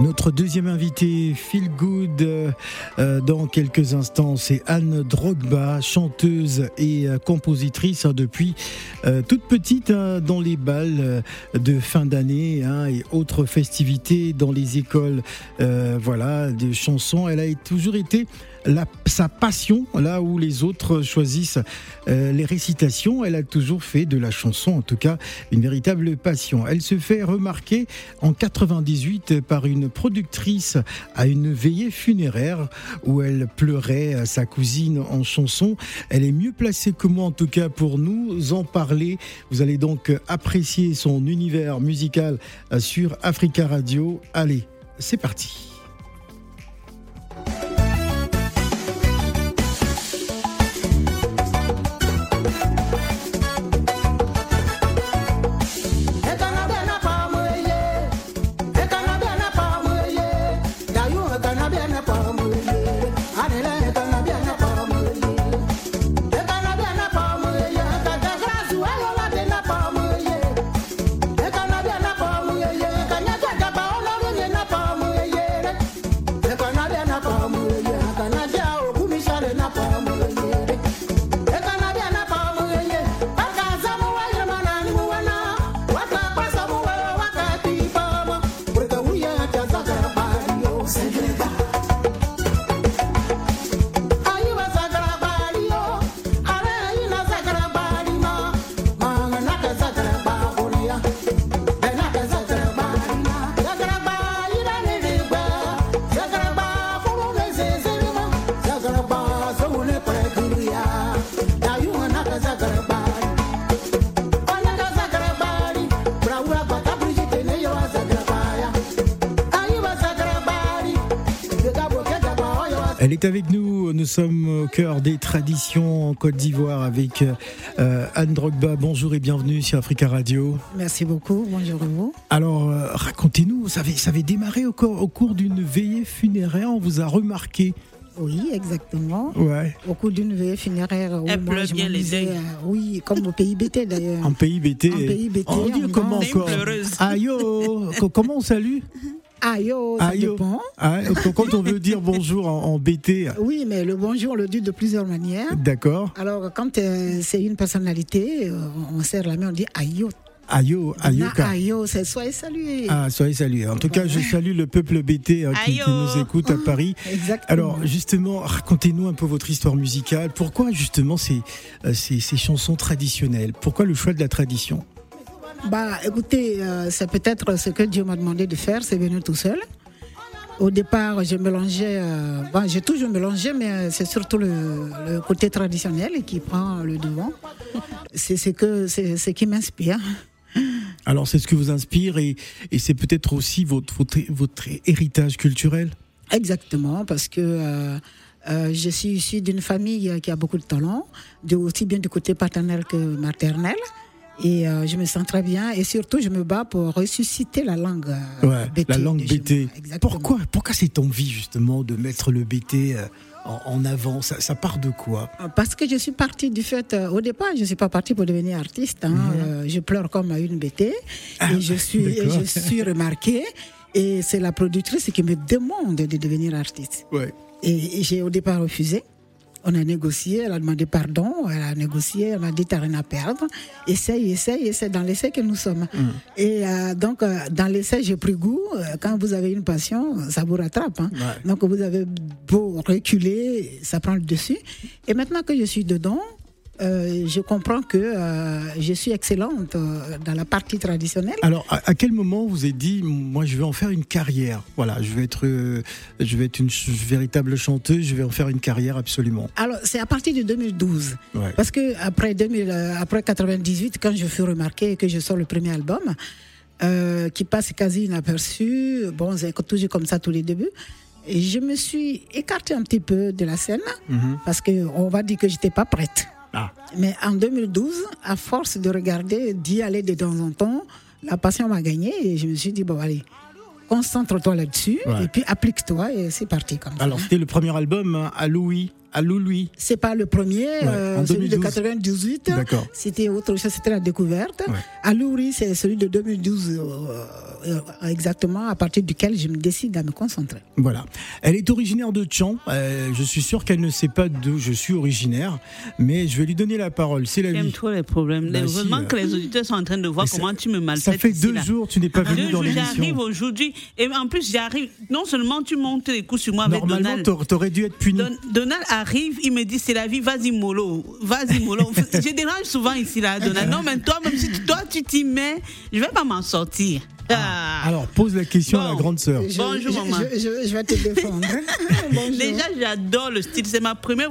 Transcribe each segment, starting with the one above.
Notre deuxième invité, Feel Good, euh, dans quelques instants, c'est Anne Drogba, chanteuse et euh, compositrice hein, depuis euh, toute petite hein, dans les balles de fin d'année hein, et autres festivités dans les écoles, voilà, de chansons. Elle a toujours été sa passion, là où les autres choisissent euh, les récitations, elle a toujours fait de la chanson, en tout cas, une véritable passion. Elle se fait remarquer en 98 par une productrice à une veillée funéraire où elle pleurait sa cousine en chanson. Elle est mieux placée que moi, en tout cas, pour nous en parler. Vous allez donc apprécier son univers musical sur Africa Radio. Allez, c'est parti. Sommes au cœur des traditions en Côte d'Ivoire avec euh, Anne Drogba. Bonjour et bienvenue sur Africa Radio. Merci beaucoup. Bonjour à vous. Alors, euh, racontez-nous, ça avait, ça avait démarré au, au cours d'une veillée funéraire. On vous a remarqué. Oui, exactement. Ouais. Au cours d'une veillée funéraire. Elle pleure bien les deuils. Euh, oui, comme au pays BT d'ailleurs. En pays BT. En pays BT. On dit en comment encore. Aïe, oh, co- comment on salue? Aïe, oh, ça Aïe, oh. dépend. Ah, Quand on veut dire bonjour en, en BT, Oui, mais le bonjour, on le dit de plusieurs manières. d'accord. Alors, quand euh, c'est une personnalité, euh, on serre la main, on dit aïe, oh. Aïe, oh, aïe, oh, car- aïe, oh, c'est soyez salués. Ah, soyez salués. En tout cas, je salue le peuple BT hein, qui, oh. nous écoute à Paris. Exactement. Alors, justement, racontez-nous un peu votre histoire musicale. Pourquoi, justement, ces, euh, ces, ces chansons traditionnelles? Pourquoi le choix de la tradition? Bah, écoutez, euh, c'est peut-être ce que Dieu m'a demandé de faire, c'est venir tout seul. Au départ, je mélangeais, euh, bon, j'ai toujours mélangé, mais euh, c'est surtout le, le côté traditionnel qui prend le devant. C'est ce que, c'est ce qui m'inspire. Alors, c'est ce que vous inspire et, et c'est peut-être aussi votre, votre, votre héritage culturel Exactement, parce que euh, euh, je suis issue d'une famille qui a beaucoup de talent, de, aussi bien du côté paternel que maternel. Et euh, je me sens très bien. Et surtout, je me bats pour ressusciter la langue euh, Ouais, BT la langue BT. Pourquoi, pourquoi cette envie, justement, de mettre le BT euh, en, en avant? Ça, ça part de quoi? Parce que je suis partie du fait, euh, au départ, je ne suis pas partie pour devenir artiste. hein. Euh, je pleure comme une BT. Ah, et je suis, et je suis remarquée. Et c'est la productrice qui me demande de devenir artiste. Ouais. Et, et j'ai au départ refusé. On a négocié, elle a demandé pardon, elle a négocié, elle m'a dit t'as rien à perdre. Essaye, essaye, et c'est dans l'essai que nous sommes. Et euh, donc, euh, dans l'essai, j'ai pris goût. Euh, Quand vous avez une passion, ça vous rattrape. hein. Ouais. Donc, vous avez beau reculer, ça prend le dessus. Et maintenant que je suis dedans, euh, je comprends que euh, je suis excellente euh, dans la partie traditionnelle. Alors, à, à quel moment vous avez dit, moi, je vais en faire une carrière? Voilà, je vais être, je vais être une ch- véritable chanteuse, je vais en faire une carrière absolument. Alors, c'est à partir de 2012. Ouais. Parce que après 2000, euh, après 98, quand je fus remarqué et que je sors le premier album, qui passe quasi inaperçu, bon, c'est toujours comme ça tous les débuts. Et je me suis écartée un petit peu de la scène Mhm. parce que on va dire que j'étais pas prête. Ah. Mais en 2012, à force de regarder, d'y aller de temps en temps, la passion m'a gagné et je me suis dit bon allez, concentre-toi là-dessus Ouais. et puis applique-toi et c'est parti comme ça. Alors, c'était le premier album hein, à Louis. À Louis. C'est pas le premier, Ouais, euh, en celui de 2012. 98. D'accord. C'était autre chose, c'était la découverte. Ouais. À c'est celui de 2012 euh, euh, exactement, à partir duquel je me décide à me concentrer. Voilà. Elle est originaire de Tchan. Euh, je suis sûr qu'elle ne sait pas d'où je suis originaire, mais je vais lui donner la parole. C'est la J'aime vie. trop les problèmes. Bah, Heureusement si, euh. que les auditeurs sont en train de voir ça- comment tu me Ça maltraites. fait ici, deux là. jours que tu n'es pas venu Deux dans jours, j'arrive l'émission. aujourd'hui. Et en plus, j'arrive. Non seulement tu montes les coups sur moi avec Normalement, Donald. t'aurais- t'aurais dû être puni. Don- Donald arrive, il me dit c'est la vie, vas-y mollo, vas-y mollo. je dérange souvent ici là, Donald. Non mais toi même si toi tu t'y mets, je vais pas m'en sortir. Ah. Alors, pose la question à la grande sœur. Je- Bonjour, je, maman. Je, je- je vais te défendre. Déjà j'adore le style, c'est ma première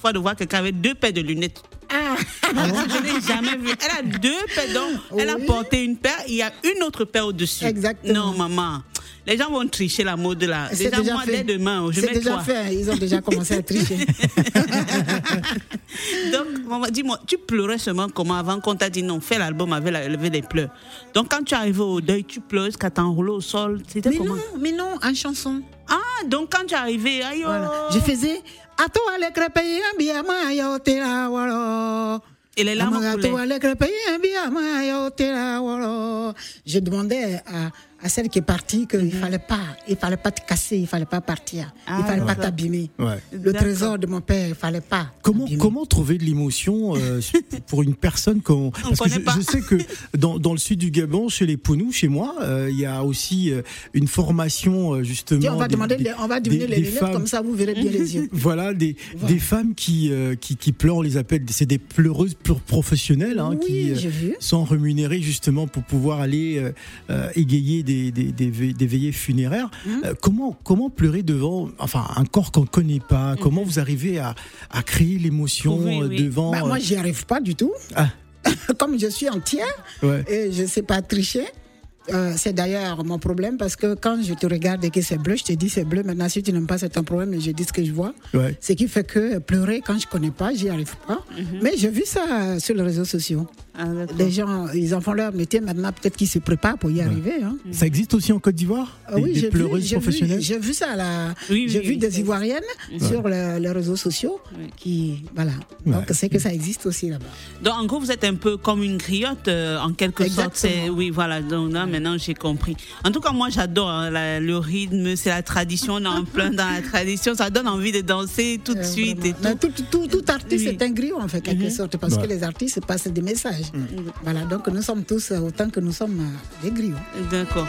fois- de voir quelqu'un avec deux paires de lunettes. Ah, Je n'ai jamais vu. Elle a deux paires, donc elle a porté une paire, il y a une autre paire au-dessus. Exactement. Non, maman. Les gens vont tricher la mode là. c'est Déjà, déjà moi, fait. dès demain, je mets déjà fait. Ils ont déjà commencé à tricher. Donc, dis-moi, tu pleurais seulement comment avant qu'on t'a dit non, fais l'album avec la des pleurs. Donc, quand tu arrives au deuil, tu pleures jusqu'à t'enrouler au sol. C'était mais comment? non, mais non, en chanson. Ah, donc quand tu aïe, oh. Voilà. Je faisais. À toi, les bien. Et les larmes coulaient. Je demandais à, à celle qui est partie qu'il ne fallait pas, il fallait pas te casser, il fallait pas partir, Ah, il fallait pas t'abîmer. Ouais. Le trésor de mon père, il fallait pas. Comment, comment trouver de l'émotion euh, pour une personne qu'on parce que je, pas. je sais que dans, dans le sud du Gabon chez les Pounous chez moi euh, il y a aussi euh, une formation justement Tiens, on va des- demander, des- on va diminuer des- les lunettes femmes- comme ça, vous verrez bien les yeux. voilà des, des femmes qui, euh, qui qui pleurent on les appelle c'est des pleureuses professionnelles hein, Oui, qui sont rémunérées justement pour pouvoir aller euh, euh, égayer des, des, des, ve- des veillées funéraires Hum. Euh, comment comment pleurer devant enfin un corps qu'on connaît pas? Comment vous arrivez à, à créer l'émotion Oui, euh, oui. devant Bah, euh, moi, j'y arrive pas du tout. ah, Comme je suis entière ouais. et je sais pas tricher. euh, c'est d'ailleurs mon problème parce que quand je te regarde et que c'est bleu, je te dis c'est bleu. Maintenant, si tu n'aimes pas, c'est ton problème, mais je dis ce que je vois. Ouais. Ce qui fait que pleurer quand je connais pas, j'y arrive pas. Mais j'ai vu ça sur les réseaux sociaux. Ah, d'accord. Les gens, ils en font leur métier. Maintenant, peut-être qu'ils se préparent pour y arriver. hein. Ça existe aussi en Côte d'Ivoire? Ah Des, oui, j'ai vu, vu, professionnelles? j'ai vu ça là. Oui, oui, j'ai vu oui, des Ivoiriennes sur le- les réseaux sociaux qui, voilà. Donc c'est que ça existe aussi là-bas. Donc, en gros, vous êtes un peu comme une griotte, euh, en quelque sorte. Exactement. C'est- Oui, voilà. Donc, là, maintenant, j'ai compris. En tout cas, moi, j'adore hein, le rythme, c'est la tradition. On est en plein dans la tradition. Ça donne envie de danser tout de Euh, suite et tout. Tout, tout, tout artiste Oui. est un griot en fait, quelque Mhm. sorte, parce Ouais. que les artistes passent des messages. Voilà, donc nous sommes tous, autant que nous sommes euh, des griots. D'accord.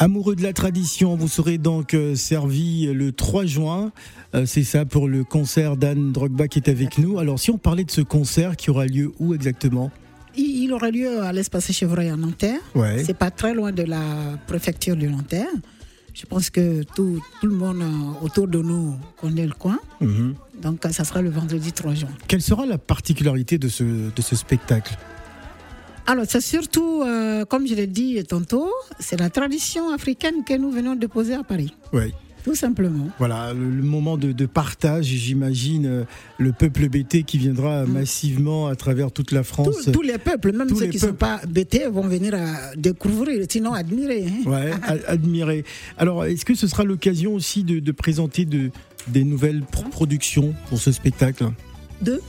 Amoureux de la tradition, vous serez donc euh, servi le 3 juin. Euh, c'est ça pour le concert d'Anne Drogba qui est avec nous. Alors, si on parlait de ce concert qui aura lieu où exactement? Il, aura lieu à l'espace Chevreuil à Nanterre. Ouais. C'est pas très loin de la préfecture de Nanterre. Je pense que tout, tout le monde euh, autour de nous connaît le coin. Mhm. Donc, ça sera le vendredi 3 juin. Quelle sera la particularité de ce, de ce spectacle? Alors, c'est surtout, euh, comme je l'ai dit tantôt, c'est la tradition africaine que nous venons déposer à Paris. Oui. Tout simplement. Voilà, le, le moment de, de partage, j'imagine, euh, le peuple BT qui viendra massivement à travers toute la France. tous les peuples, même tous ceux qui ne sont pas bêtés, vont venir à découvrir, sinon admirer. hein. Ouais, admirer. Alors, est-ce que ce sera l'occasion aussi de, de présenter de, des nouvelles pro- productions pour ce spectacle?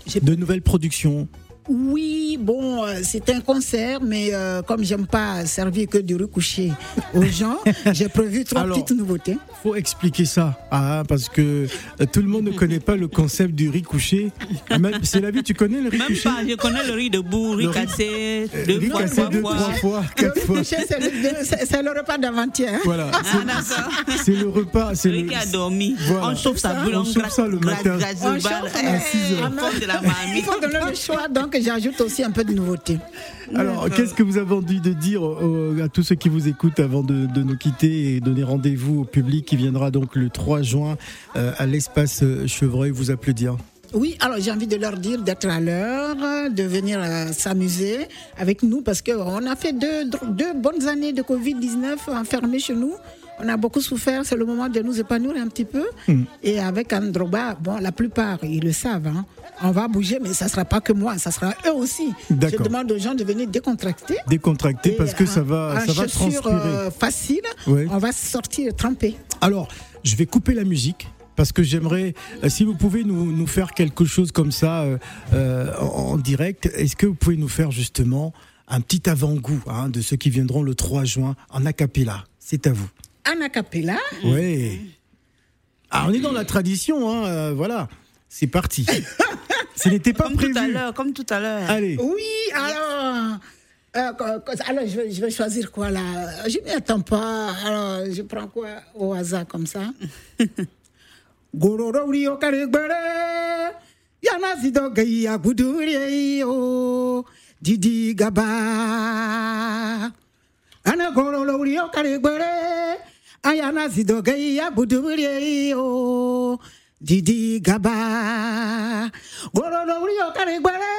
J'ai De nouvelles productions Oui, bon, euh, c'est un concert, mais euh, comme j'aime pas servir que du riz couché aux gens, j'ai prévu trois Alors, petites nouveautés. faut expliquer ça, ah, parce que euh, tout le monde ne connaît pas le concept du riz couché. Ah, même- C'est la vie, tu connais le riz Même couché pas, je connais le riz debout, riz Le riz- cassé, Euh, deux riz fois, cassé trois deux, fois. trois fois, Le quatre riz fois. couché, c'est le, le repas d'avant-hier. hein. Voilà, Ah, c'est- c'est le repas. C'est Le riz le, qui a dormi. Voilà. On chauffe sa Ça, boule, on on chauffe ça le matin. On chauffe, à mais- 6 heures. ah le choix, donc j'ajoute aussi un peu de nouveauté. Alors, qu'est-ce que vous avez envie de dire à tous ceux qui vous écoutent avant de, de nous quitter et donner rendez-vous au public qui viendra donc le 3 juin euh, à l'espace euh, Chevreuil vous applaudir? Oui, alors j'ai envie de leur dire d'être à l'heure, de venir euh, s'amuser avec nous parce qu'on a fait deux, deux bonnes années de Covid-19 enfermés chez nous. On a beaucoup souffert, c'est le moment de nous épanouir un petit peu. Mm. Et avec Androba, bon, la plupart, ils le savent. hein. On va bouger, mais ça ne sera pas que moi, ça sera eux aussi. Je demande aux gens de venir décontracter. Décontracté Et parce que ça en- va, ça va chaussures, transpirer. euh, facile, Ouais. on va sortir trempé. Alors, je vais couper la musique. Parce que j'aimerais, euh, si vous pouvez nous, nous faire quelque chose comme ça euh, euh, en, direct, est-ce que vous pouvez nous faire justement un petit avant-goût hein, de ceux qui viendront le 3 juin en a cappella? C'est à vous. En acapella, Oui. Ah, on est dans la tradition, hein, euh, voilà. C'est parti. Ce n'était pas Comme prévu. tout à l'heure, comme tout à l'heure. Allez. Oui, alors. euh, alors, je vais, je vais choisir quoi là? Je m'y attends pas. Alors, je prends quoi au hasard comme ça? Gororo uri o karegbere, yana zido gai ya gudure yo, didi gaba. Ayana zido gai ya gudure yo, didi gaba. Gororo uri o karegbere,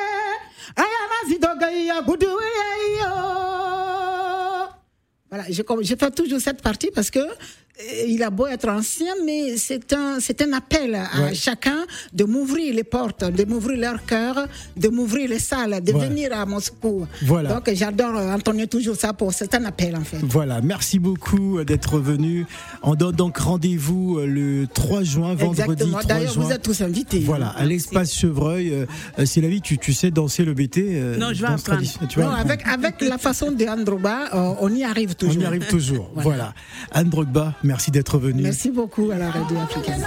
ayana zido gai ya gudure yo. Voilà, je fais toujours cette partie parce que il a beau être ancien, mais c'est un, c'est un appel à Ouais. chacun de m'ouvrir les portes, de m'ouvrir leur cœur, de m'ouvrir les salles, de Ouais. venir à mon secours. Voilà. Donc j'adore euh, entonner toujours ça pour, c'est un appel en fait. Voilà, merci beaucoup d'être venu. On donne donc rendez-vous euh, le 3 juin, vendredi Exactement. 3 D'ailleurs, juin. vous êtes tous invités. Voilà, à l'espace Chevreuil. Euh, euh, c'est la vie, tu, tu sais danser le BT euh, Non, je vais apprendre. Tu Non, avec, avec la façon de Androba, euh, on y arrive on toujours. y arrive toujours. voilà. Anne Drogba, merci d'être venu. Merci beaucoup à la radio africaine.